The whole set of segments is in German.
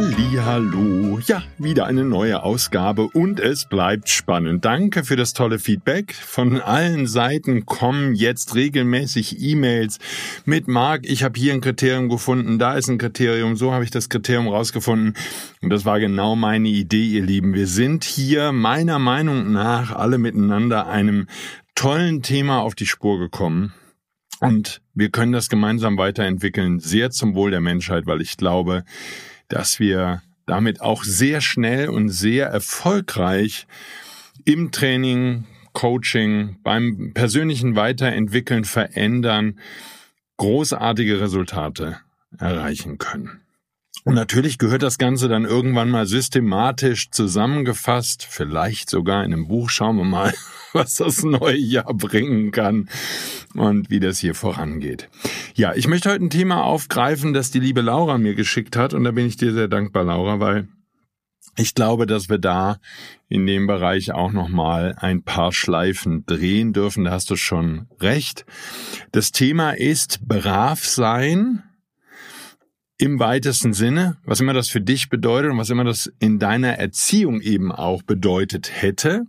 Hallo, ja, wieder eine neue Ausgabe und es bleibt spannend. Danke für das tolle Feedback. Von allen Seiten kommen jetzt regelmäßig E-Mails mit Marc, ich habe hier ein Kriterium gefunden, da ist ein Kriterium, so habe ich das Kriterium rausgefunden und das war genau meine Idee, ihr Lieben. Wir sind hier meiner Meinung nach alle miteinander einem tollen Thema auf die Spur gekommen. Und wir können das gemeinsam weiterentwickeln, sehr zum Wohl der Menschheit, weil ich glaube, dass wir damit auch sehr schnell und sehr erfolgreich im Training, Coaching, beim persönlichen Weiterentwickeln, Verändern großartige Resultate erreichen können. Und natürlich gehört das Ganze dann irgendwann mal systematisch zusammengefasst, vielleicht sogar in einem Buch. Schauen wir mal, was das neue Jahr bringen kann und wie das hier vorangeht. Ja, ich möchte heute ein Thema aufgreifen, das die liebe Laura mir geschickt hat und da bin ich dir sehr dankbar, Laura, weil ich glaube, dass wir da in dem Bereich auch noch mal ein paar Schleifen drehen dürfen. Da hast du schon recht. Das Thema ist brav sein im weitesten Sinne, was immer das für dich bedeutet und was immer das in deiner Erziehung eben auch bedeutet hätte.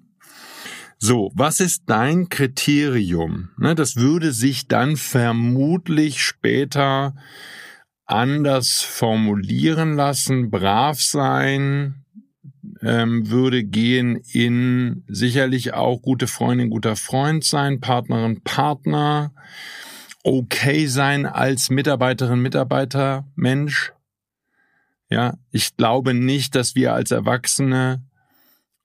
So, was ist dein Kriterium? Ne, das würde sich dann vermutlich später anders formulieren lassen. Brav sein ähm, würde gehen in sicherlich auch gute Freundin, guter Freund sein, Partnerin, Partner, okay sein als Mitarbeiterin, Mitarbeiter, Mensch. Ja, ich glaube nicht, dass wir als Erwachsene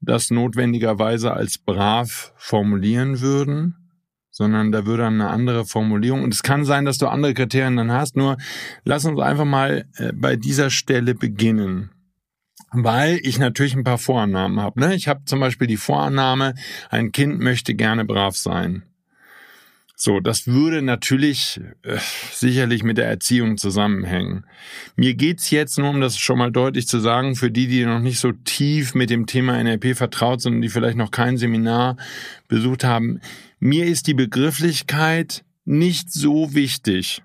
das notwendigerweise als brav formulieren würden, sondern da würde eine andere Formulierung. Und es kann sein, dass du andere Kriterien dann hast. Nur lass uns einfach mal äh, bei dieser Stelle beginnen. Weil ich natürlich ein paar Vorannahmen habe. Ne? Ich habe zum Beispiel die Vorannahme, ein Kind möchte gerne brav sein. So, das würde natürlich äh, sicherlich mit der Erziehung zusammenhängen. Mir geht's jetzt nur, um das schon mal deutlich zu sagen, für die, die noch nicht so tief mit dem Thema NLP vertraut sind und die vielleicht noch kein Seminar besucht haben. Mir ist die Begrifflichkeit nicht so wichtig.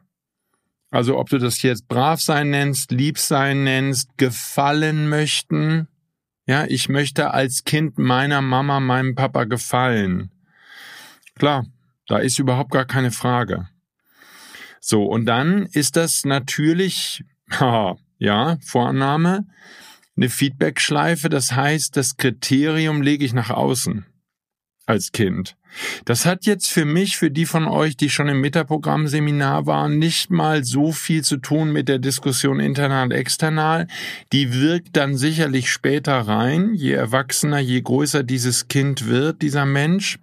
Also ob du das jetzt brav sein nennst, lieb sein nennst, gefallen möchten. Ja, ich möchte als Kind meiner Mama, meinem Papa gefallen. Klar, da ist überhaupt gar keine Frage. So, und dann ist das natürlich, ja, Vorannahme, eine Feedback-Schleife. Das heißt, das Kriterium lege ich nach außen als Kind. Das hat jetzt für mich, für die von euch, die schon im Metaprogramm-Seminar waren, nicht mal so viel zu tun mit der Diskussion internal und external. Die wirkt dann sicherlich später rein. Je erwachsener, je größer dieses Kind wird, dieser Mensch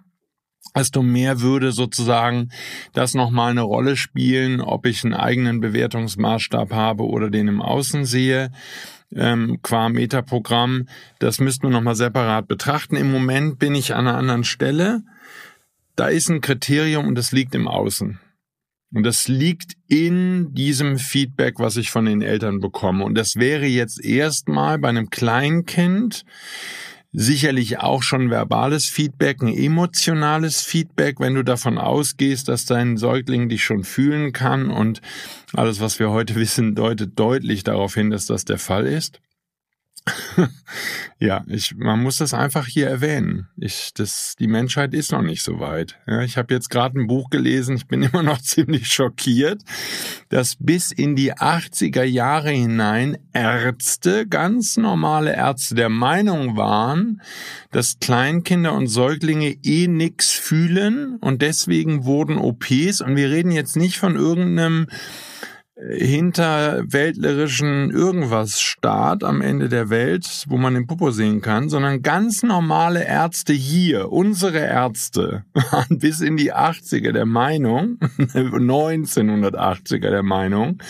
desto mehr würde sozusagen das nochmal eine Rolle spielen, ob ich einen eigenen Bewertungsmaßstab habe oder den im Außen sehe. Ähm, qua Metaprogramm, das müssten wir nochmal separat betrachten. Im Moment bin ich an einer anderen Stelle. Da ist ein Kriterium und das liegt im Außen. Und das liegt in diesem Feedback, was ich von den Eltern bekomme. Und das wäre jetzt erstmal bei einem Kleinkind sicherlich auch schon verbales Feedback, ein emotionales Feedback, wenn du davon ausgehst, dass dein Säugling dich schon fühlen kann und alles, was wir heute wissen, deutet deutlich darauf hin, dass das der Fall ist. ja, ich, man muss das einfach hier erwähnen. Ich, das, die Menschheit ist noch nicht so weit. Ja, ich habe jetzt gerade ein Buch gelesen, ich bin immer noch ziemlich schockiert, dass bis in die 80er Jahre hinein Ärzte, ganz normale Ärzte der Meinung waren, dass Kleinkinder und Säuglinge eh nix fühlen und deswegen wurden OPs, und wir reden jetzt nicht von irgendeinem hinterwäldlerischen irgendwas Staat am Ende der Welt, wo man den Popo sehen kann, sondern ganz normale Ärzte hier, unsere Ärzte, waren bis in die 80er der Meinung, 1980er der Meinung,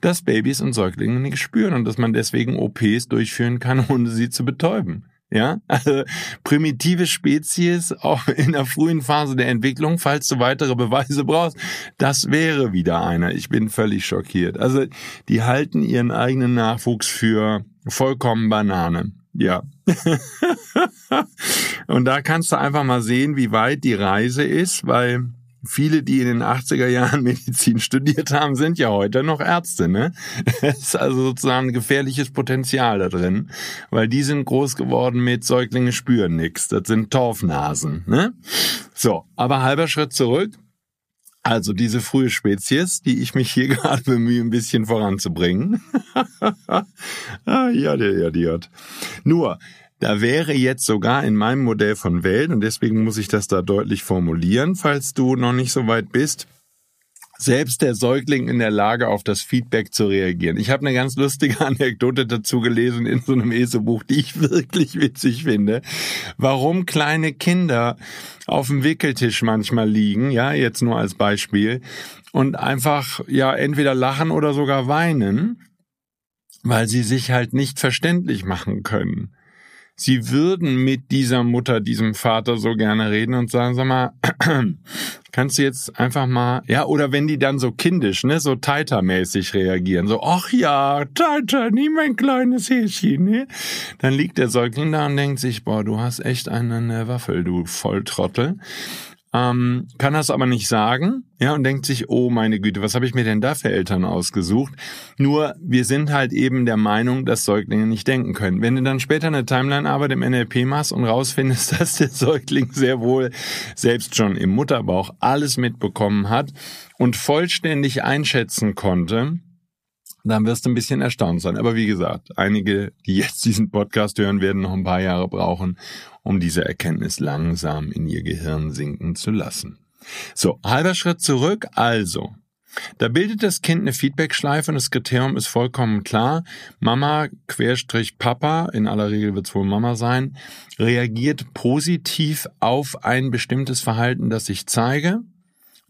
dass Babys und Säuglinge nicht spüren und dass man deswegen OPs durchführen kann, ohne sie zu betäuben. Ja, also primitive Spezies auch in der frühen Phase der Entwicklung, falls du weitere Beweise brauchst, das wäre wieder einer. Ich bin völlig schockiert. Also die halten ihren eigenen Nachwuchs für vollkommen Banane. Ja. Und da kannst du einfach mal sehen, wie weit die Reise ist, weil viele, die in den 80er Jahren Medizin studiert haben, sind ja heute noch Ärzte. Ne? Es ist also sozusagen ein gefährliches Potenzial da drin, weil die sind groß geworden mit Säuglinge spüren nichts. Das sind Torfnasen. Ne? So, aber halber Schritt zurück. Also diese frühe Spezies, die ich mich hier gerade bemühe, ein bisschen voranzubringen. ah, ja, der hat. Nur, da wäre jetzt sogar in meinem Modell von Welt, und deswegen muss ich das da deutlich formulieren, falls du noch nicht so weit bist, selbst der Säugling in der Lage, auf das Feedback zu reagieren. Ich habe eine ganz lustige Anekdote dazu gelesen in so einem ESO-Buch, die ich wirklich witzig finde. Warum kleine Kinder auf dem Wickeltisch manchmal liegen, ja, jetzt nur als Beispiel, und einfach, ja, entweder lachen oder sogar weinen, weil sie sich halt nicht verständlich machen können sie würden mit dieser Mutter, diesem Vater so gerne reden und sagen, sag mal, kannst du jetzt einfach mal, ja, oder wenn die dann so kindisch, ne, so Taita-mäßig reagieren, so, ach ja, Taita, nie mein kleines Häschen, ne? Dann liegt der Säugling da und denkt sich, boah, du hast echt eine Waffel, du Volltrottel ähm, kann das aber nicht sagen, ja, und denkt sich, oh meine Güte, was habe ich mir denn da für Eltern ausgesucht? Nur, wir sind halt eben der Meinung, dass Säuglinge nicht denken können. Wenn du dann später eine Timeline-Arbeit im NLP machst und rausfindest, dass der Säugling sehr wohl selbst schon im Mutterbauch alles mitbekommen hat und vollständig einschätzen konnte, dann wirst du ein bisschen erstaunt sein. Aber wie gesagt, einige, die jetzt diesen Podcast hören, werden noch ein paar Jahre brauchen, um diese Erkenntnis langsam in ihr Gehirn sinken zu lassen. So, halber Schritt zurück. Also, da bildet das Kind eine Feedbackschleife und das Kriterium ist vollkommen klar. Mama, Querstrich Papa, in aller Regel wird es wohl Mama sein, reagiert positiv auf ein bestimmtes Verhalten, das ich zeige.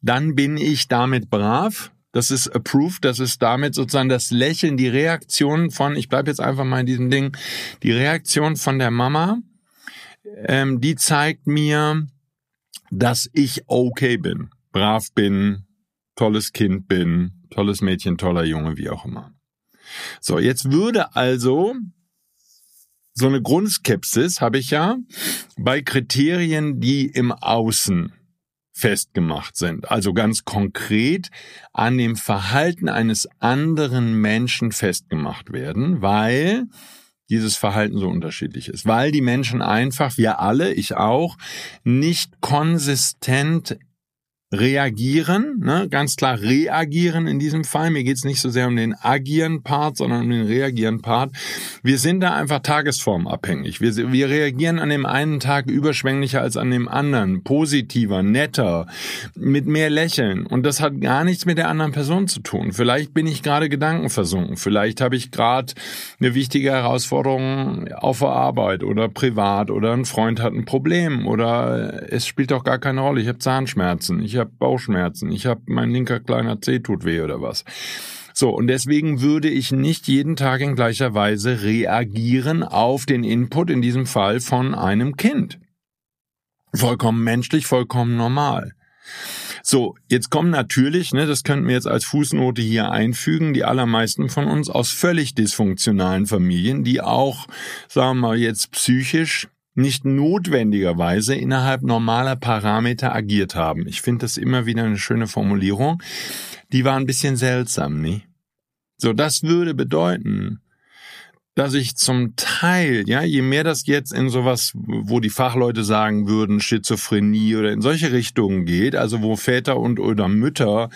Dann bin ich damit brav, das ist approved, das ist damit sozusagen das Lächeln, die Reaktion von, ich bleibe jetzt einfach mal in diesem Ding, die Reaktion von der Mama, ähm, die zeigt mir, dass ich okay bin, brav bin, tolles Kind bin, tolles Mädchen, toller Junge, wie auch immer. So, jetzt würde also so eine Grundskepsis habe ich ja bei Kriterien, die im Außen festgemacht sind. Also ganz konkret an dem Verhalten eines anderen Menschen festgemacht werden, weil dieses Verhalten so unterschiedlich ist, weil die Menschen einfach, wir alle, ich auch, nicht konsistent reagieren, ne? ganz klar reagieren in diesem Fall. Mir geht's nicht so sehr um den agieren Part, sondern um den reagieren Part. Wir sind da einfach tagesformabhängig. Wir, wir reagieren an dem einen Tag überschwänglicher als an dem anderen, positiver, netter, mit mehr Lächeln. Und das hat gar nichts mit der anderen Person zu tun. Vielleicht bin ich gerade gedankenversunken. Vielleicht habe ich gerade eine wichtige Herausforderung auf der Arbeit oder privat oder ein Freund hat ein Problem oder es spielt doch gar keine Rolle. Ich habe Zahnschmerzen. Ich habe Bauchschmerzen, ich habe mein linker kleiner Zeh tut weh oder was. So, und deswegen würde ich nicht jeden Tag in gleicher Weise reagieren auf den Input, in diesem Fall von einem Kind. Vollkommen menschlich, vollkommen normal. So, jetzt kommen natürlich, ne, das könnten wir jetzt als Fußnote hier einfügen, die allermeisten von uns aus völlig dysfunktionalen Familien, die auch, sagen wir mal jetzt psychisch nicht notwendigerweise innerhalb normaler Parameter agiert haben. Ich finde das immer wieder eine schöne Formulierung. Die war ein bisschen seltsam, nie? So, das würde bedeuten, dass ich zum Teil, ja, je mehr das jetzt in sowas, wo die Fachleute sagen würden, Schizophrenie oder in solche Richtungen geht, also wo Väter und oder Mütter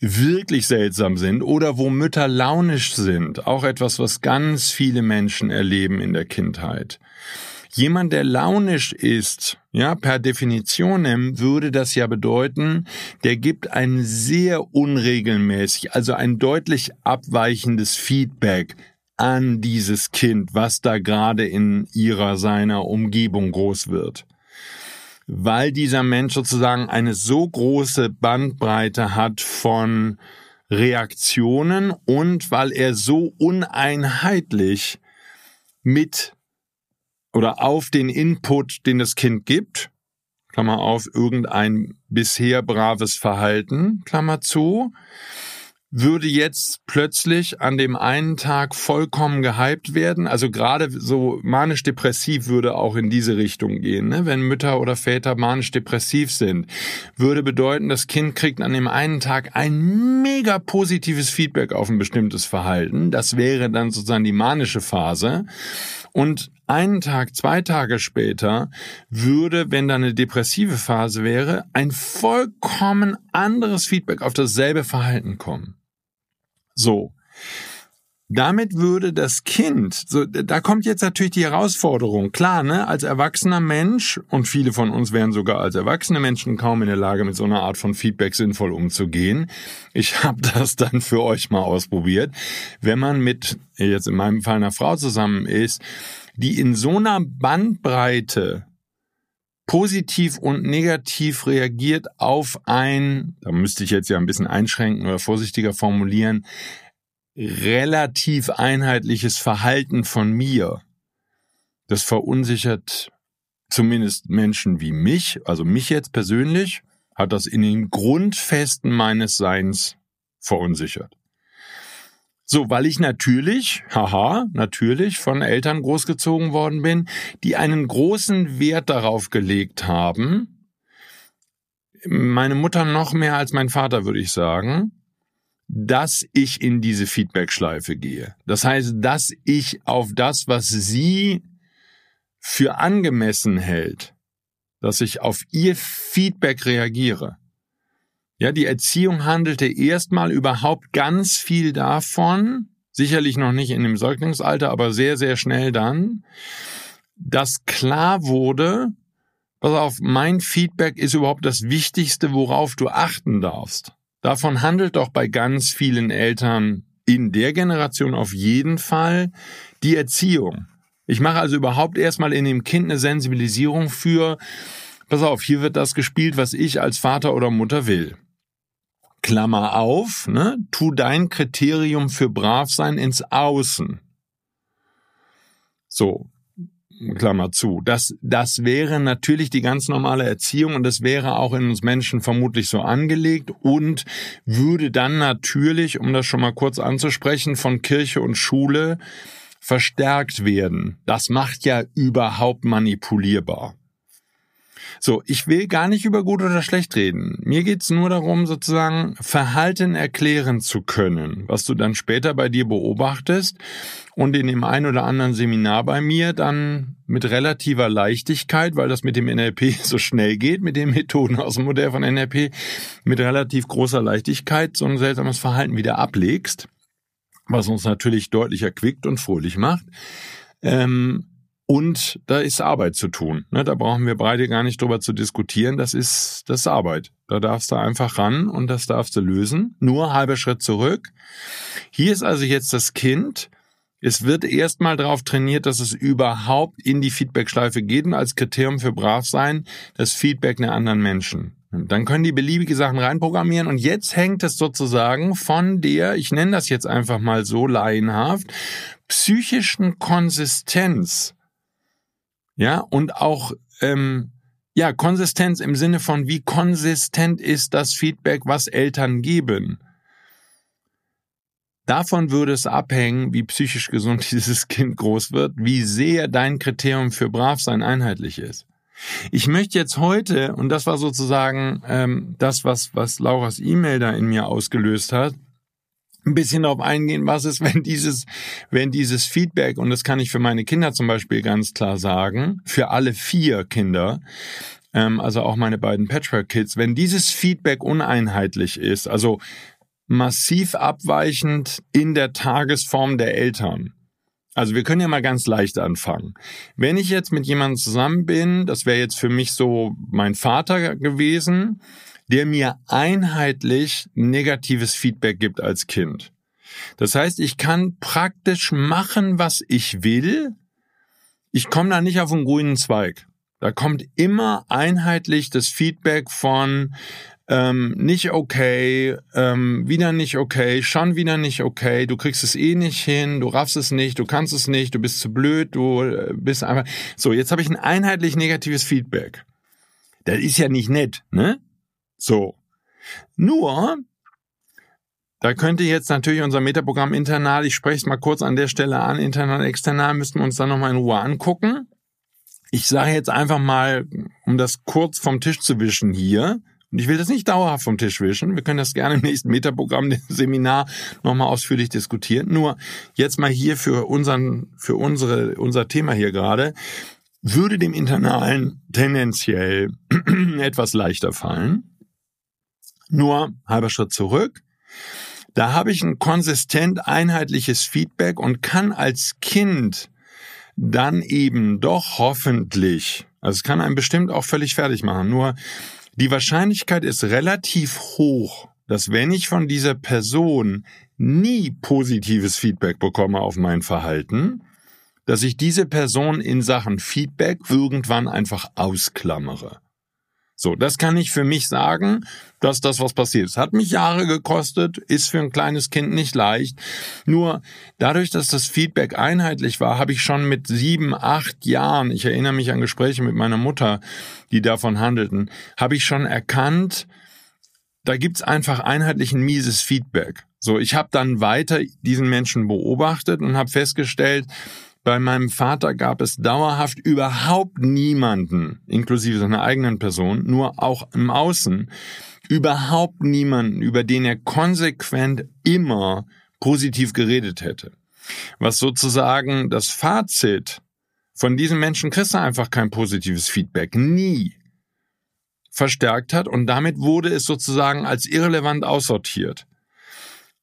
wirklich seltsam sind oder wo Mütter launisch sind, auch etwas, was ganz viele Menschen erleben in der Kindheit. Jemand, der launisch ist, ja, per Definition würde das ja bedeuten, der gibt ein sehr unregelmäßig, also ein deutlich abweichendes Feedback an dieses Kind, was da gerade in ihrer seiner Umgebung groß wird. Weil dieser Mensch sozusagen eine so große Bandbreite hat von Reaktionen und weil er so uneinheitlich mit oder auf den Input, den das Kind gibt, Klammer auf, irgendein bisher braves Verhalten, Klammer zu, würde jetzt plötzlich an dem einen Tag vollkommen gehypt werden. Also gerade so manisch-depressiv würde auch in diese Richtung gehen. Ne? Wenn Mütter oder Väter manisch-depressiv sind, würde bedeuten, das Kind kriegt an dem einen Tag ein mega positives Feedback auf ein bestimmtes Verhalten. Das wäre dann sozusagen die manische Phase. Und einen Tag, zwei Tage später würde, wenn da eine depressive Phase wäre, ein vollkommen anderes Feedback auf dasselbe Verhalten kommen. So. Damit würde das Kind, so, da kommt jetzt natürlich die Herausforderung. Klar, ne, als erwachsener Mensch, und viele von uns wären sogar als erwachsene Menschen kaum in der Lage, mit so einer Art von Feedback sinnvoll umzugehen. Ich habe das dann für euch mal ausprobiert. Wenn man mit, jetzt in meinem Fall einer Frau zusammen ist, die in so einer Bandbreite positiv und negativ reagiert auf ein, da müsste ich jetzt ja ein bisschen einschränken oder vorsichtiger formulieren, relativ einheitliches Verhalten von mir. Das verunsichert zumindest Menschen wie mich, also mich jetzt persönlich, hat das in den Grundfesten meines Seins verunsichert. So, weil ich natürlich, haha, natürlich von Eltern großgezogen worden bin, die einen großen Wert darauf gelegt haben, meine Mutter noch mehr als mein Vater, würde ich sagen, dass ich in diese Feedback-Schleife gehe. Das heißt, dass ich auf das, was sie für angemessen hält, dass ich auf ihr Feedback reagiere. Ja, die Erziehung handelte erstmal überhaupt ganz viel davon, sicherlich noch nicht in dem Säuglingsalter, aber sehr, sehr schnell dann, dass klar wurde, pass auf, mein Feedback ist überhaupt das Wichtigste, worauf du achten darfst. Davon handelt doch bei ganz vielen Eltern in der Generation auf jeden Fall die Erziehung. Ich mache also überhaupt erstmal in dem Kind eine Sensibilisierung für, pass auf, hier wird das gespielt, was ich als Vater oder Mutter will. Klammer auf, ne, tu dein Kriterium für brav sein ins Außen. So, Klammer zu. Das, das wäre natürlich die ganz normale Erziehung und das wäre auch in uns Menschen vermutlich so angelegt und würde dann natürlich, um das schon mal kurz anzusprechen, von Kirche und Schule verstärkt werden. Das macht ja überhaupt manipulierbar. So, ich will gar nicht über gut oder schlecht reden. Mir geht's nur darum, sozusagen Verhalten erklären zu können, was du dann später bei dir beobachtest und in dem ein oder anderen Seminar bei mir dann mit relativer Leichtigkeit, weil das mit dem NLP so schnell geht, mit den Methoden aus dem Modell von NLP, mit relativ großer Leichtigkeit so ein seltsames Verhalten wieder ablegst, was uns natürlich deutlich erquickt und fröhlich macht. Ähm, und da ist Arbeit zu tun. Ne, da brauchen wir beide gar nicht drüber zu diskutieren. Das ist, das ist Arbeit. Da darfst du einfach ran und das darfst du lösen. Nur halber Schritt zurück. Hier ist also jetzt das Kind. Es wird erstmal darauf trainiert, dass es überhaupt in die Feedbackschleife geht und als Kriterium für brav sein das Feedback der anderen Menschen. Dann können die beliebige Sachen reinprogrammieren und jetzt hängt es sozusagen von der, ich nenne das jetzt einfach mal so laienhaft, psychischen Konsistenz ja, und auch ähm, ja, Konsistenz im Sinne von, wie konsistent ist das Feedback, was Eltern geben. Davon würde es abhängen, wie psychisch gesund dieses Kind groß wird, wie sehr dein Kriterium für Bravsein einheitlich ist. Ich möchte jetzt heute, und das war sozusagen ähm, das, was, was Lauras E-Mail da in mir ausgelöst hat, ein bisschen darauf eingehen, was ist, wenn dieses, wenn dieses Feedback, und das kann ich für meine Kinder zum Beispiel ganz klar sagen, für alle vier Kinder, ähm, also auch meine beiden Patchwork-Kids, wenn dieses Feedback uneinheitlich ist, also massiv abweichend in der Tagesform der Eltern. Also wir können ja mal ganz leicht anfangen. Wenn ich jetzt mit jemandem zusammen bin, das wäre jetzt für mich so mein Vater gewesen, der mir einheitlich negatives Feedback gibt als Kind. Das heißt, ich kann praktisch machen, was ich will. Ich komme da nicht auf einen grünen Zweig. Da kommt immer einheitlich das Feedback von ähm, nicht okay, ähm, wieder nicht okay, schon wieder nicht okay, du kriegst es eh nicht hin, du raffst es nicht, du kannst es nicht, du bist zu blöd, du äh, bist einfach. So, jetzt habe ich ein einheitlich negatives Feedback. Das ist ja nicht nett, ne? So. Nur, da könnte jetzt natürlich unser Metaprogramm internal, ich spreche es mal kurz an der Stelle an, internal external, müssten wir uns dann nochmal in Ruhe angucken. Ich sage jetzt einfach mal, um das kurz vom Tisch zu wischen hier, und ich will das nicht dauerhaft vom Tisch wischen. Wir können das gerne im nächsten Metaprogramm, Seminar nochmal ausführlich diskutieren. Nur jetzt mal hier für unseren, für unsere, unser Thema hier gerade würde dem Internalen tendenziell etwas leichter fallen. Nur halber Schritt zurück. Da habe ich ein konsistent einheitliches Feedback und kann als Kind dann eben doch hoffentlich, also es kann einen bestimmt auch völlig fertig machen, nur die Wahrscheinlichkeit ist relativ hoch, dass wenn ich von dieser Person nie positives Feedback bekomme auf mein Verhalten, dass ich diese Person in Sachen Feedback irgendwann einfach ausklammere. So, das kann ich für mich sagen, dass das was passiert ist. Hat mich Jahre gekostet, ist für ein kleines Kind nicht leicht. Nur dadurch, dass das Feedback einheitlich war, habe ich schon mit sieben, acht Jahren, ich erinnere mich an Gespräche mit meiner Mutter, die davon handelten, habe ich schon erkannt, da gibt's einfach einheitlich ein mieses Feedback. So, ich habe dann weiter diesen Menschen beobachtet und habe festgestellt, bei meinem Vater gab es dauerhaft überhaupt niemanden, inklusive seiner eigenen Person, nur auch im Außen, überhaupt niemanden, über den er konsequent immer positiv geredet hätte. Was sozusagen das Fazit von diesen Menschen kriegst du einfach kein positives Feedback. Nie verstärkt hat und damit wurde es sozusagen als irrelevant aussortiert.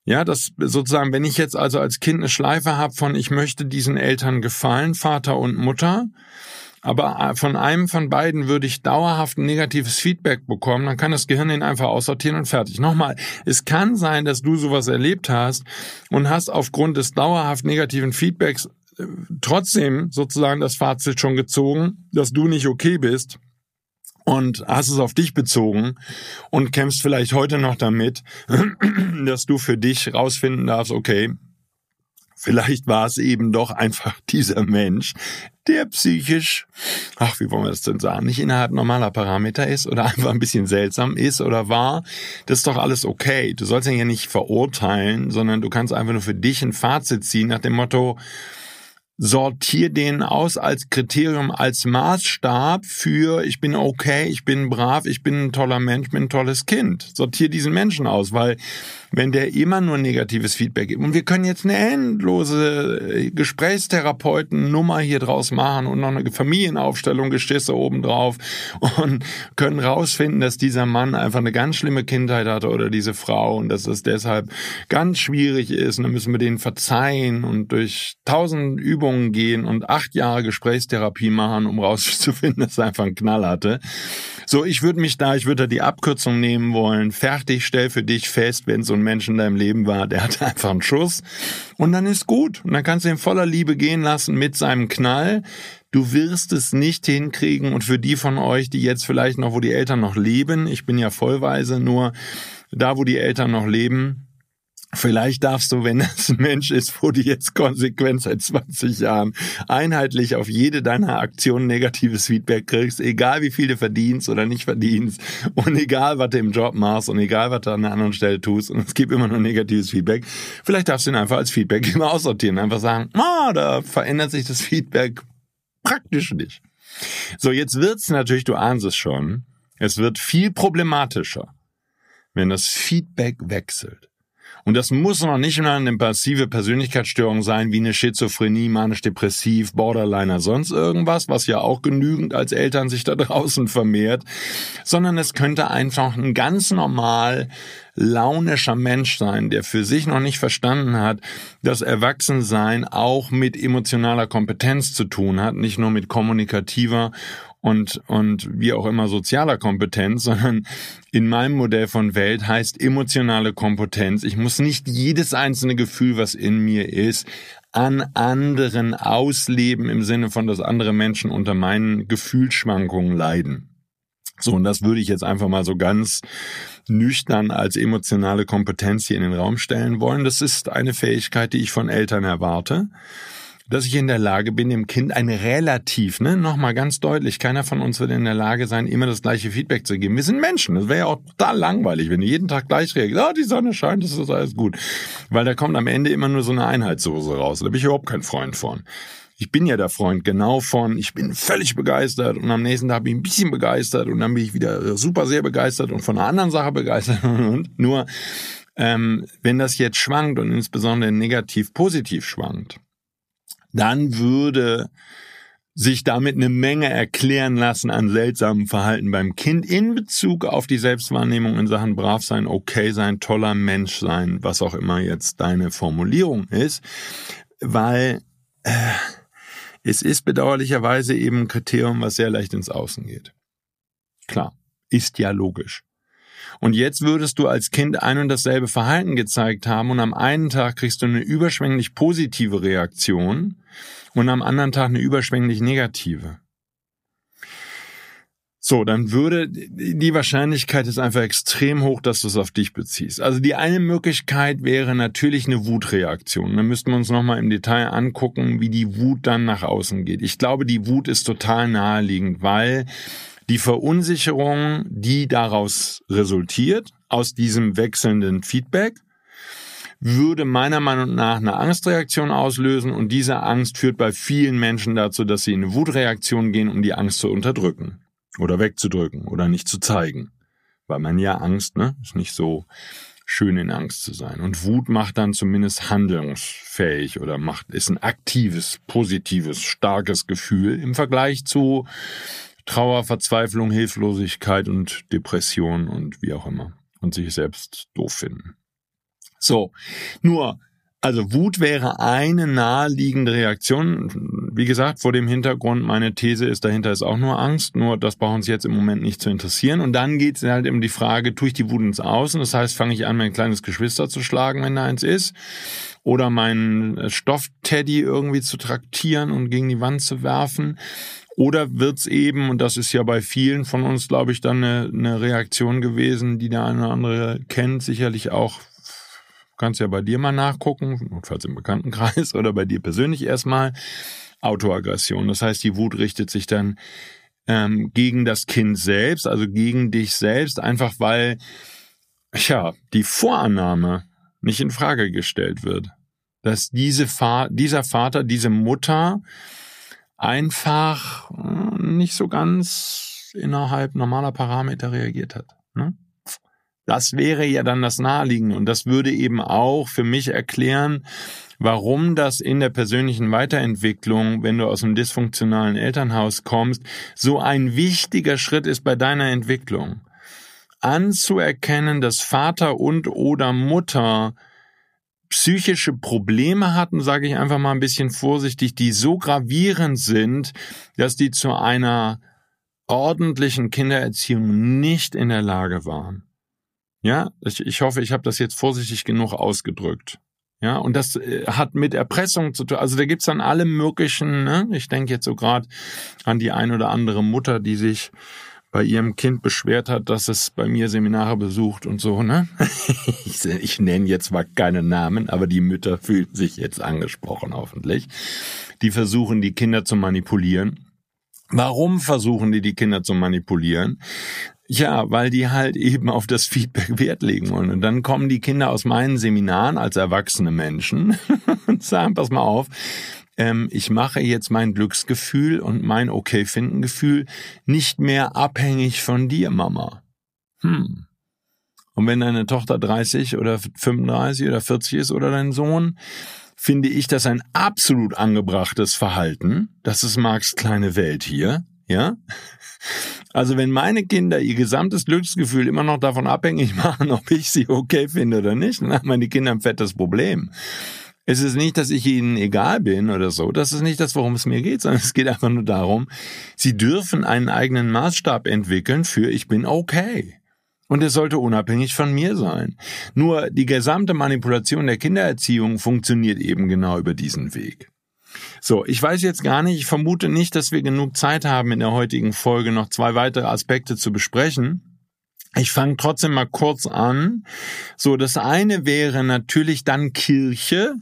Ja, das sozusagen, wenn ich jetzt also als Kind eine Schleife habe von ich möchte diesen Eltern gefallen, Vater und Mutter, aber äh, von einem von beiden würde ich dauerhaft ein negatives Feedback bekommen, dann kann das Gehirn ihn einfach aussortieren und fertig. Nochmal, es kann sein, dass du sowas erlebt hast und hast aufgrund des dauerhaft negativen Feedbacks äh, trotzdem sozusagen das Fazit schon gezogen, dass du nicht okay bist und hast es auf dich bezogen und kämpfst vielleicht heute noch damit, dass du für dich rausfinden darfst, okay, vielleicht war es eben doch einfach dieser Mensch, der psychisch, ach, wie wollen wir das denn sagen, nicht innerhalb normaler Parameter ist oder einfach ein bisschen seltsam ist oder war. Das ist doch alles okay. Du sollst ihn ja nicht verurteilen, sondern du kannst einfach nur für dich ein Fazit ziehen nach dem Motto, sortier den aus als Kriterium, als Maßstab für ich bin okay, ich bin brav, ich bin ein toller Mensch, bin ein tolles Kind. Sortier diesen Menschen aus, weil wenn der immer nur negatives Feedback gibt und wir können jetzt eine endlose äh, Gesprächstherapeuten-Nummer hier draus machen und noch eine Familienaufstellung, Gestisse obendrauf und können rausfinden, dass dieser Mann einfach eine ganz schlimme Kindheit hatte oder diese Frau und dass es deshalb ganz schwierig ist und dann müssen wir denen verzeihen und durch tausend Übungen gehen und acht Jahre Gesprächstherapie machen, um rauszufinden, dass er einfach einen Knall hatte. So, ich würde mich da, ich würde da die Abkürzung nehmen wollen. Fertig, stell für dich fest, wenn so ein Mensch in deinem Leben war, der hatte einfach einen Schuss. Und dann ist gut. Und dann kannst du ihn voller Liebe gehen lassen mit seinem Knall. Du wirst es nicht hinkriegen. Und für die von euch, die jetzt vielleicht noch, wo die Eltern noch leben, ich bin ja vollweise, nur da, wo die Eltern noch leben, Vielleicht darfst du, wenn das ein Mensch ist, wo du jetzt konsequent seit 20 Jahren einheitlich auf jede deiner Aktionen negatives Feedback kriegst, egal wie viel du verdienst oder nicht verdienst und egal, was du im Job machst und egal, was du an einer anderen Stelle tust und es gibt immer nur negatives Feedback, vielleicht darfst du ihn einfach als Feedback immer aussortieren, einfach sagen, ah, da verändert sich das Feedback praktisch nicht. So, jetzt wird's natürlich, du ahnst es schon, es wird viel problematischer, wenn das Feedback wechselt. Und das muss noch nicht mal eine passive Persönlichkeitsstörung sein, wie eine Schizophrenie, manisch-depressiv, Borderliner, sonst irgendwas, was ja auch genügend als Eltern sich da draußen vermehrt, sondern es könnte einfach ein ganz normal launischer Mensch sein, der für sich noch nicht verstanden hat, dass Erwachsensein auch mit emotionaler Kompetenz zu tun hat, nicht nur mit kommunikativer und, und wie auch immer sozialer Kompetenz, sondern in meinem Modell von Welt heißt emotionale Kompetenz. Ich muss nicht jedes einzelne Gefühl, was in mir ist, an anderen ausleben im Sinne von, dass andere Menschen unter meinen Gefühlsschwankungen leiden. So, und das würde ich jetzt einfach mal so ganz nüchtern als emotionale Kompetenz hier in den Raum stellen wollen. Das ist eine Fähigkeit, die ich von Eltern erwarte dass ich in der Lage bin, dem Kind ein relativ, ne, nochmal ganz deutlich, keiner von uns wird in der Lage sein, immer das gleiche Feedback zu geben. Wir sind Menschen. Das wäre ja auch total langweilig, wenn du jeden Tag gleich reagierst, ah, die Sonne scheint, das ist alles gut. Weil da kommt am Ende immer nur so eine Einheitssoße raus. Da bin ich überhaupt kein Freund von. Ich bin ja der Freund genau von, ich bin völlig begeistert und am nächsten Tag bin ich ein bisschen begeistert und dann bin ich wieder super sehr begeistert und von einer anderen Sache begeistert und nur ähm, wenn das jetzt schwankt und insbesondere negativ positiv schwankt, dann würde sich damit eine Menge erklären lassen an seltsamem Verhalten beim Kind in Bezug auf die Selbstwahrnehmung in Sachen brav sein, okay sein, toller Mensch sein, was auch immer jetzt deine Formulierung ist, weil äh, es ist bedauerlicherweise eben ein Kriterium, was sehr leicht ins Außen geht. Klar, ist ja logisch. Und jetzt würdest du als Kind ein und dasselbe Verhalten gezeigt haben und am einen Tag kriegst du eine überschwänglich positive Reaktion und am anderen Tag eine überschwänglich negative. So, dann würde die Wahrscheinlichkeit ist einfach extrem hoch, dass du es auf dich beziehst. Also die eine Möglichkeit wäre natürlich eine Wutreaktion. Da müssten wir uns nochmal im Detail angucken, wie die Wut dann nach außen geht. Ich glaube, die Wut ist total naheliegend, weil die Verunsicherung, die daraus resultiert, aus diesem wechselnden Feedback, würde meiner Meinung nach eine Angstreaktion auslösen und diese Angst führt bei vielen Menschen dazu, dass sie in eine Wutreaktion gehen, um die Angst zu unterdrücken oder wegzudrücken oder nicht zu zeigen. Weil man ja Angst, ne, ist nicht so schön in Angst zu sein. Und Wut macht dann zumindest handlungsfähig oder macht, ist ein aktives, positives, starkes Gefühl im Vergleich zu Trauer, Verzweiflung, Hilflosigkeit und Depression und wie auch immer. Und sich selbst doof finden. So, nur, also Wut wäre eine naheliegende Reaktion. Wie gesagt, vor dem Hintergrund, meine These ist, dahinter ist auch nur Angst, nur das braucht uns jetzt im Moment nicht zu interessieren. Und dann geht es halt um die Frage, tue ich die Wut ins Außen? Das heißt, fange ich an, mein kleines Geschwister zu schlagen, wenn da eins ist? Oder meinen Stoffteddy irgendwie zu traktieren und gegen die Wand zu werfen? Oder wird's eben, und das ist ja bei vielen von uns, glaube ich, dann eine, eine Reaktion gewesen, die der eine oder andere kennt, sicherlich auch kannst ja bei dir mal nachgucken, notfalls im Bekanntenkreis oder bei dir persönlich erstmal, Autoaggression. Das heißt, die Wut richtet sich dann ähm, gegen das Kind selbst, also gegen dich selbst, einfach weil, ja, die Vorannahme nicht in Frage gestellt wird, dass diese Fa dieser Vater, diese Mutter einfach äh, nicht so ganz innerhalb normaler Parameter reagiert hat. Ne? Das wäre ja dann das Naheliegende und das würde eben auch für mich erklären, warum das in der persönlichen Weiterentwicklung, wenn du aus einem dysfunktionalen Elternhaus kommst, so ein wichtiger Schritt ist bei deiner Entwicklung. Anzuerkennen, dass Vater und oder Mutter psychische Probleme hatten, sage ich einfach mal ein bisschen vorsichtig, die so gravierend sind, dass die zu einer ordentlichen Kindererziehung nicht in der Lage waren. Ja, ich, ich hoffe, ich habe das jetzt vorsichtig genug ausgedrückt. Ja, und das äh, hat mit Erpressung zu tun. Also da gibt's dann alle möglichen, ne? ich denke jetzt so gerade an die ein oder andere Mutter, die sich bei ihrem Kind beschwert hat, dass es bei mir Seminare besucht und so, ne? ich, ich nenne jetzt mal keine Namen, aber die Mütter fühlen sich jetzt angesprochen, hoffentlich. Die versuchen, die Kinder zu manipulieren. Warum versuchen die, die Kinder zu manipulieren? Ja, weil die halt eben auf das Feedback Wert legen wollen. Und dann kommen die Kinder aus meinen Seminaren als erwachsene Menschen und sagen, pass mal auf, ähm, ich mache jetzt mein Glücksgefühl und mein Okay-Finden-Gefühl nicht mehr abhängig von dir, Mama. Hm. Und wenn deine Tochter 30 oder 35 oder 40 ist oder dein Sohn, finde ich das ein absolut angebrachtes Verhalten. Das ist Marx kleine Welt hier, ja? Also wenn meine Kinder ihr gesamtes Glücksgefühl immer noch davon abhängig machen, ob ich sie okay finde oder nicht, dann haben meine Kinder ein fettes Problem. Es ist nicht, dass ich ihnen egal bin oder so. Das ist nicht das, worum es mir geht, sondern es geht einfach nur darum, sie dürfen einen eigenen Maßstab entwickeln für ich bin okay. Und es sollte unabhängig von mir sein. Nur die gesamte Manipulation der Kindererziehung funktioniert eben genau über diesen Weg. So, ich weiß jetzt gar nicht, ich vermute nicht, dass wir genug Zeit haben in der heutigen Folge noch zwei weitere Aspekte zu besprechen. Ich fange trotzdem mal kurz an. So, das eine wäre natürlich dann Kirche.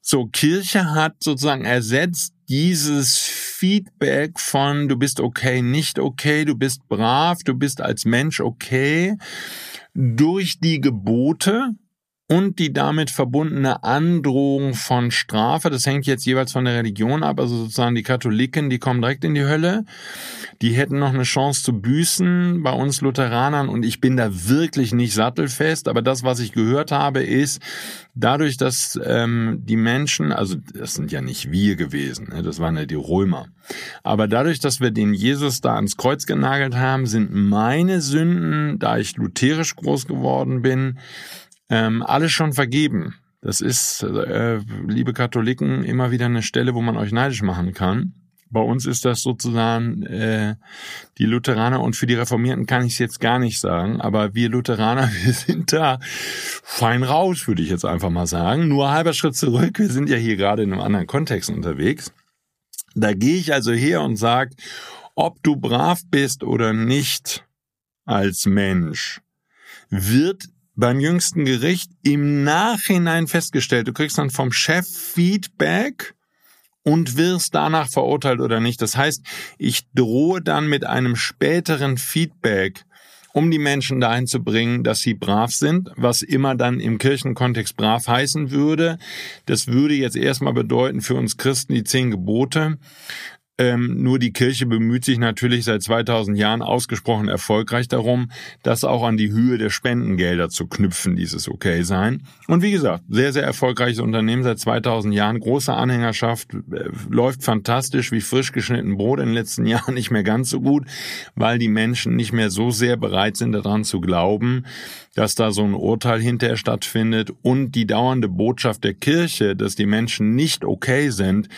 So, Kirche hat sozusagen ersetzt dieses Feedback von du bist okay, nicht okay, du bist brav, du bist als Mensch okay durch die Gebote, und die damit verbundene Androhung von Strafe. Das hängt jetzt jeweils von der Religion ab. Also sozusagen die Katholiken, die kommen direkt in die Hölle. Die hätten noch eine Chance zu büßen bei uns Lutheranern. Und ich bin da wirklich nicht sattelfest. Aber das, was ich gehört habe, ist, dadurch, dass ähm, die Menschen, also das sind ja nicht wir gewesen, ne? das waren ja die Römer. Aber dadurch, dass wir den Jesus da ans Kreuz genagelt haben, sind meine Sünden, da ich lutherisch groß geworden bin, ähm, alles schon vergeben. Das ist, äh, liebe Katholiken, immer wieder eine Stelle, wo man euch neidisch machen kann. Bei uns ist das sozusagen äh, die Lutheraner und für die Reformierten kann ich es jetzt gar nicht sagen, aber wir Lutheraner, wir sind da fein raus, würde ich jetzt einfach mal sagen. Nur halber Schritt zurück, wir sind ja hier gerade in einem anderen Kontext unterwegs. Da gehe ich also her und sage, ob du brav bist oder nicht als Mensch, wird beim jüngsten Gericht im Nachhinein festgestellt. Du kriegst dann vom Chef Feedback und wirst danach verurteilt oder nicht. Das heißt, ich drohe dann mit einem späteren Feedback, um die Menschen dahin zu bringen, dass sie brav sind, was immer dann im Kirchenkontext brav heißen würde. Das würde jetzt erstmal bedeuten für uns Christen die zehn Gebote. Ähm, nur die Kirche bemüht sich natürlich seit 2000 Jahren ausgesprochen erfolgreich darum, das auch an die Höhe der Spendengelder zu knüpfen, dieses Okay sein. Und wie gesagt, sehr, sehr erfolgreiches Unternehmen seit 2000 Jahren, große Anhängerschaft, äh, läuft fantastisch wie frisch geschnitten Brot in den letzten Jahren nicht mehr ganz so gut, weil die Menschen nicht mehr so sehr bereit sind daran zu glauben, dass da so ein Urteil hinterher stattfindet und die dauernde Botschaft der Kirche, dass die Menschen nicht okay sind,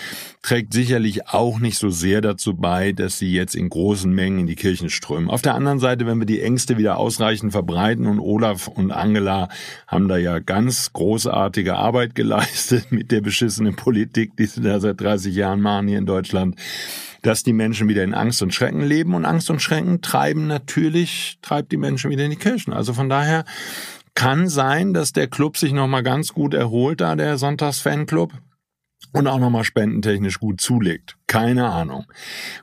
trägt sicherlich auch nicht so sehr dazu bei, dass sie jetzt in großen Mengen in die Kirchen strömen. Auf der anderen Seite, wenn wir die Ängste wieder ausreichend verbreiten und Olaf und Angela haben da ja ganz großartige Arbeit geleistet mit der beschissenen Politik, die sie da seit 30 Jahren machen hier in Deutschland, dass die Menschen wieder in Angst und Schrecken leben und Angst und Schrecken treiben natürlich, treibt die Menschen wieder in die Kirchen. Also von daher kann sein, dass der Club sich nochmal ganz gut erholt, da der Sonntagsfanclub und auch nochmal spendentechnisch gut zulegt. Keine Ahnung.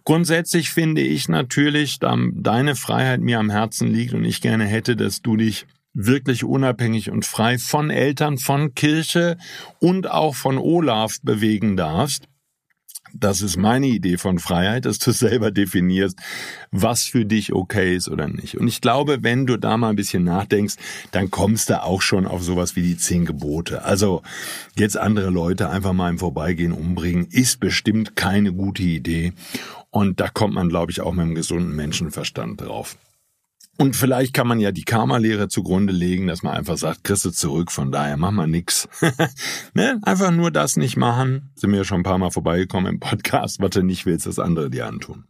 Grundsätzlich finde ich natürlich, da deine Freiheit mir am Herzen liegt und ich gerne hätte, dass du dich wirklich unabhängig und frei von Eltern, von Kirche und auch von Olaf bewegen darfst, das ist meine Idee von Freiheit, dass du selber definierst, was für dich okay ist oder nicht. Und ich glaube, wenn du da mal ein bisschen nachdenkst, dann kommst du auch schon auf sowas wie die zehn Gebote. Also jetzt andere Leute einfach mal im Vorbeigehen umbringen, ist bestimmt keine gute Idee. Und da kommt man, glaube ich, auch mit einem gesunden Menschenverstand drauf. Und vielleicht kann man ja die Karma-Lehre zugrunde legen, dass man einfach sagt, kriegst du zurück, von daher mach mal nix. ne? Einfach nur das nicht machen. Sind wir ja schon ein paar Mal vorbeigekommen im Podcast. Was du nicht willst, das andere dir antun.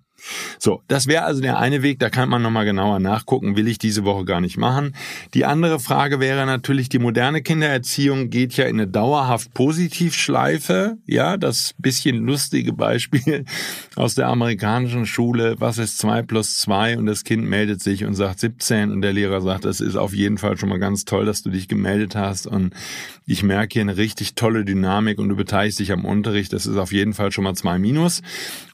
So, das wäre also der eine Weg, da kann man nochmal genauer nachgucken, will ich diese Woche gar nicht machen. Die andere Frage wäre natürlich, die moderne Kindererziehung geht ja in eine dauerhaft Positivschleife. Ja, das bisschen lustige Beispiel aus der amerikanischen Schule, was ist zwei plus zwei und das Kind meldet sich und sagt 17 und der Lehrer sagt, das ist auf jeden Fall schon mal ganz toll, dass du dich gemeldet hast und ich merke hier eine richtig tolle Dynamik und du beteiligst dich am Unterricht, das ist auf jeden Fall schon mal zwei Minus.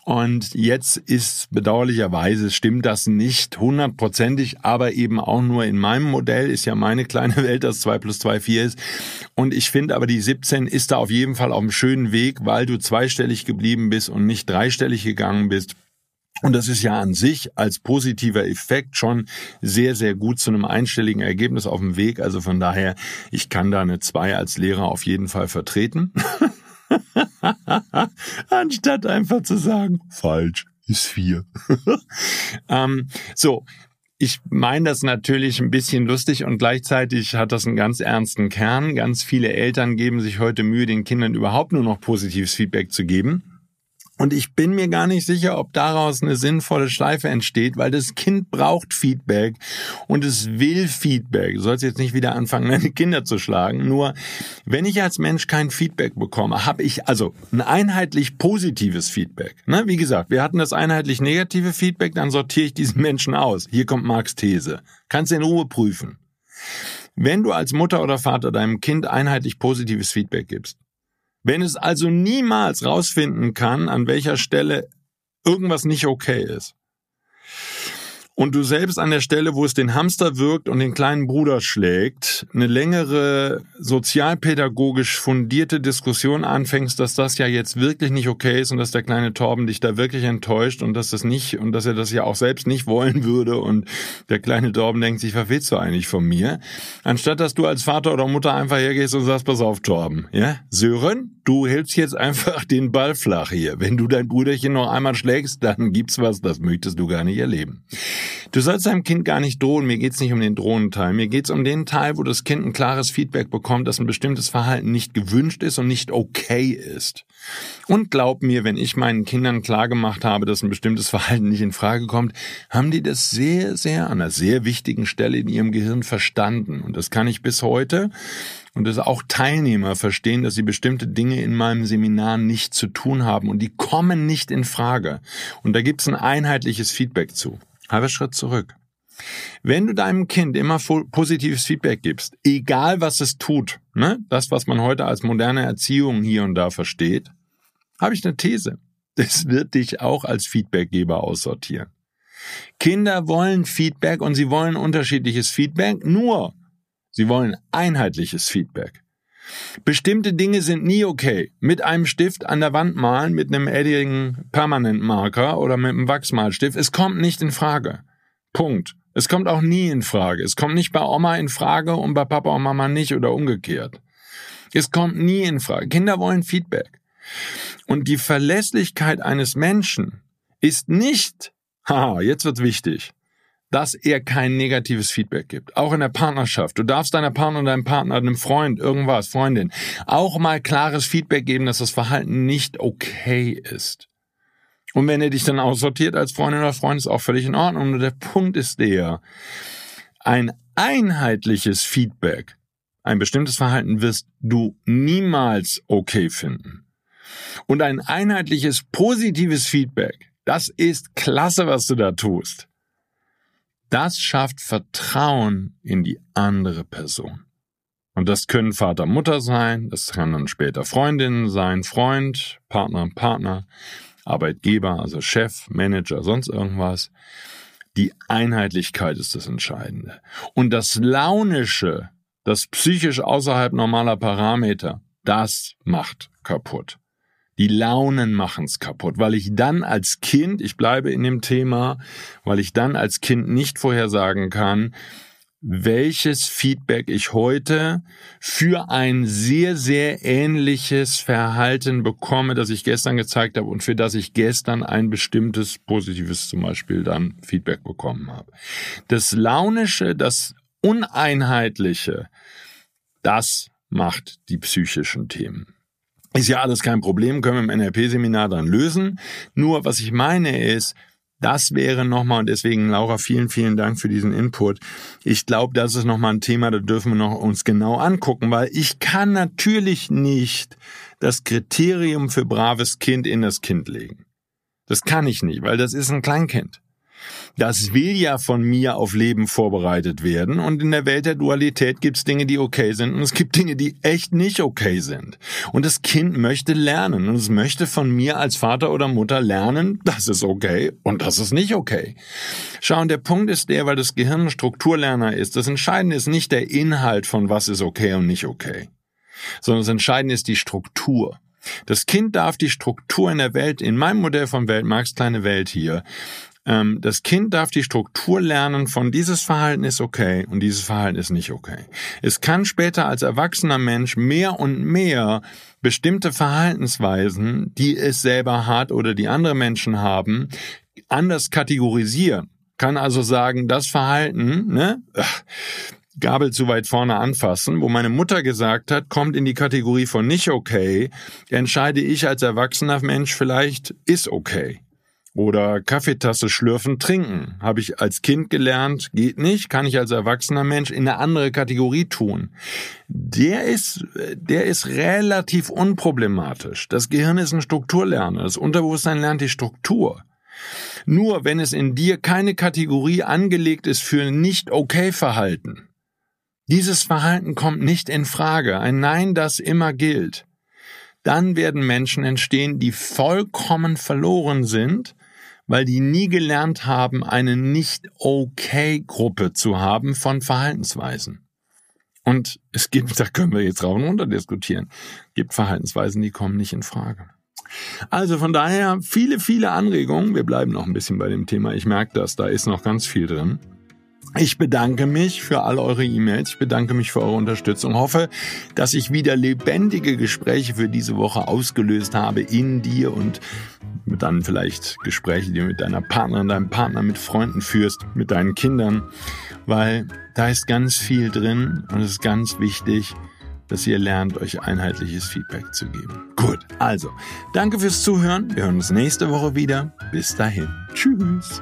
Und jetzt ist bedauerlicherweise stimmt das nicht hundertprozentig, aber eben auch nur in meinem Modell ist ja meine kleine Welt, das 2 plus 2 4 ist. Und ich finde aber die 17 ist da auf jeden Fall auf einem schönen Weg, weil du zweistellig geblieben bist und nicht dreistellig gegangen bist. Und das ist ja an sich als positiver Effekt schon sehr, sehr gut zu einem einstelligen Ergebnis auf dem Weg. Also von daher, ich kann da eine 2 als Lehrer auf jeden Fall vertreten. Anstatt einfach zu sagen, falsch, ist 4. ähm, so, ich meine das natürlich ein bisschen lustig und gleichzeitig hat das einen ganz ernsten Kern. Ganz viele Eltern geben sich heute Mühe, den Kindern überhaupt nur noch positives Feedback zu geben. Und ich bin mir gar nicht sicher, ob daraus eine sinnvolle Schleife entsteht, weil das Kind braucht Feedback und es will Feedback. Du sollst jetzt nicht wieder anfangen, deine Kinder zu schlagen. Nur, wenn ich als Mensch kein Feedback bekomme, habe ich also ein einheitlich positives Feedback. Ne? Wie gesagt, wir hatten das einheitlich negative Feedback, dann sortiere ich diesen Menschen aus. Hier kommt Marks These. Kannst in Ruhe prüfen. Wenn du als Mutter oder Vater deinem Kind einheitlich positives Feedback gibst, wenn es also niemals rausfinden kann, an welcher Stelle irgendwas nicht okay ist, und du selbst an der Stelle, wo es den Hamster wirkt und den kleinen Bruder schlägt, eine längere sozialpädagogisch fundierte Diskussion anfängst, dass das ja jetzt wirklich nicht okay ist und dass der kleine Torben dich da wirklich enttäuscht und dass das nicht und dass er das ja auch selbst nicht wollen würde und der kleine Torben denkt sich, was willst du eigentlich von mir? Anstatt dass du als Vater oder Mutter einfach hergehst und sagst, pass auf, Torben, ja, Sören, du hältst jetzt einfach den Ball flach hier. Wenn du dein Brüderchen noch einmal schlägst, dann gibt's was, das möchtest du gar nicht erleben. Du sollst deinem Kind gar nicht drohen. Mir geht's nicht um den Drohenteil. Mir geht's um den Teil, wo das Kind ein klares Feedback bekommt, dass ein bestimmtes Verhalten nicht gewünscht ist und nicht okay ist. Und glaub mir, wenn ich meinen Kindern klargemacht habe, dass ein bestimmtes Verhalten nicht in Frage kommt, haben die das sehr, sehr an einer sehr wichtigen Stelle in ihrem Gehirn verstanden. Und das kann ich bis heute und dass auch Teilnehmer verstehen, dass sie bestimmte Dinge in meinem Seminar nicht zu tun haben und die kommen nicht in Frage. Und da gibt's ein einheitliches Feedback zu. Halber Schritt zurück. Wenn du deinem Kind immer positives Feedback gibst, egal was es tut, ne, das, was man heute als moderne Erziehung hier und da versteht, habe ich eine These. Das wird dich auch als Feedbackgeber aussortieren. Kinder wollen Feedback und sie wollen unterschiedliches Feedback, nur sie wollen einheitliches Feedback. Bestimmte Dinge sind nie okay. Mit einem Stift an der Wand malen, mit einem Edding Permanentmarker oder mit einem Wachsmalstift, es kommt nicht in Frage. Punkt. Es kommt auch nie in Frage. Es kommt nicht bei Oma in Frage und bei Papa und Mama nicht oder umgekehrt. Es kommt nie in Frage. Kinder wollen Feedback. Und die Verlässlichkeit eines Menschen ist nicht, haha, jetzt wird's wichtig, dass er kein negatives Feedback gibt. Auch in der Partnerschaft. Du darfst deiner Partner, deinem Partner, einem Freund, irgendwas, Freundin, auch mal klares Feedback geben, dass das Verhalten nicht okay ist. Und wenn er dich dann aussortiert als Freundin oder Freund, ist auch völlig in Ordnung. Und der Punkt ist der, ein einheitliches Feedback, ein bestimmtes Verhalten wirst du niemals okay finden. Und ein einheitliches positives Feedback, das ist klasse, was du da tust. Das schafft Vertrauen in die andere Person. Und das können Vater, Mutter sein, das kann dann später Freundinnen sein, Freund, Partner, Partner, Arbeitgeber, also Chef, Manager, sonst irgendwas. Die Einheitlichkeit ist das Entscheidende. Und das Launische, das psychisch außerhalb normaler Parameter, das macht kaputt. Die Launen machen's kaputt, weil ich dann als Kind, ich bleibe in dem Thema, weil ich dann als Kind nicht vorhersagen kann, welches Feedback ich heute für ein sehr, sehr ähnliches Verhalten bekomme, das ich gestern gezeigt habe und für das ich gestern ein bestimmtes positives zum Beispiel dann Feedback bekommen habe. Das Launische, das Uneinheitliche, das macht die psychischen Themen. Ist ja alles kein Problem, können wir im NLP-Seminar dann lösen. Nur was ich meine ist, das wäre nochmal, und deswegen, Laura, vielen, vielen Dank für diesen Input. Ich glaube, das ist nochmal ein Thema, da dürfen wir noch uns genau angucken, weil ich kann natürlich nicht das Kriterium für braves Kind in das Kind legen. Das kann ich nicht, weil das ist ein Kleinkind. Das will ja von mir auf Leben vorbereitet werden. Und in der Welt der Dualität gibt es Dinge, die okay sind und es gibt Dinge, die echt nicht okay sind. Und das Kind möchte lernen und es möchte von mir als Vater oder Mutter lernen, das ist okay und das ist nicht okay. Schau, und der Punkt ist der, weil das Gehirn Strukturlerner ist. Das Entscheidende ist nicht der Inhalt von was ist okay und nicht okay, sondern das Entscheidende ist die Struktur. Das Kind darf die Struktur in der Welt, in meinem Modell von Welt, Marx kleine Welt hier, ähm, das Kind darf die Struktur lernen von dieses Verhalten ist okay und dieses Verhalten ist nicht okay. Es kann später als erwachsener Mensch mehr und mehr bestimmte Verhaltensweisen, die es selber hat oder die andere Menschen haben, anders kategorisieren. Kann also sagen, das Verhalten, ne, Gabel zu weit vorne anfassen, wo meine Mutter gesagt hat, kommt in die Kategorie von nicht okay, entscheide ich als erwachsener Mensch vielleicht ist okay. Oder Kaffeetasse schlürfen, trinken. Habe ich als Kind gelernt, geht nicht, kann ich als erwachsener Mensch in eine andere Kategorie tun. Der ist, der ist relativ unproblematisch. Das Gehirn ist ein Strukturlerner. Das Unterbewusstsein lernt die Struktur. Nur wenn es in dir keine Kategorie angelegt ist für nicht okay Verhalten, dieses Verhalten kommt nicht in Frage, ein Nein, das immer gilt, dann werden Menschen entstehen, die vollkommen verloren sind, weil die nie gelernt haben, eine nicht okay Gruppe zu haben von Verhaltensweisen. Und es gibt, da können wir jetzt rauf und runter diskutieren, gibt Verhaltensweisen, die kommen nicht in Frage. Also von daher viele, viele Anregungen. Wir bleiben noch ein bisschen bei dem Thema. Ich merke das, da ist noch ganz viel drin. Ich bedanke mich für all eure E-Mails. Ich bedanke mich für eure Unterstützung. Hoffe, dass ich wieder lebendige Gespräche für diese Woche ausgelöst habe in dir und dann vielleicht Gespräche, die du mit deiner Partnerin, deinem Partner, mit Freunden führst, mit deinen Kindern, weil da ist ganz viel drin und es ist ganz wichtig, dass ihr lernt, euch einheitliches Feedback zu geben. Gut, also, danke fürs Zuhören. Wir hören uns nächste Woche wieder. Bis dahin. Tschüss.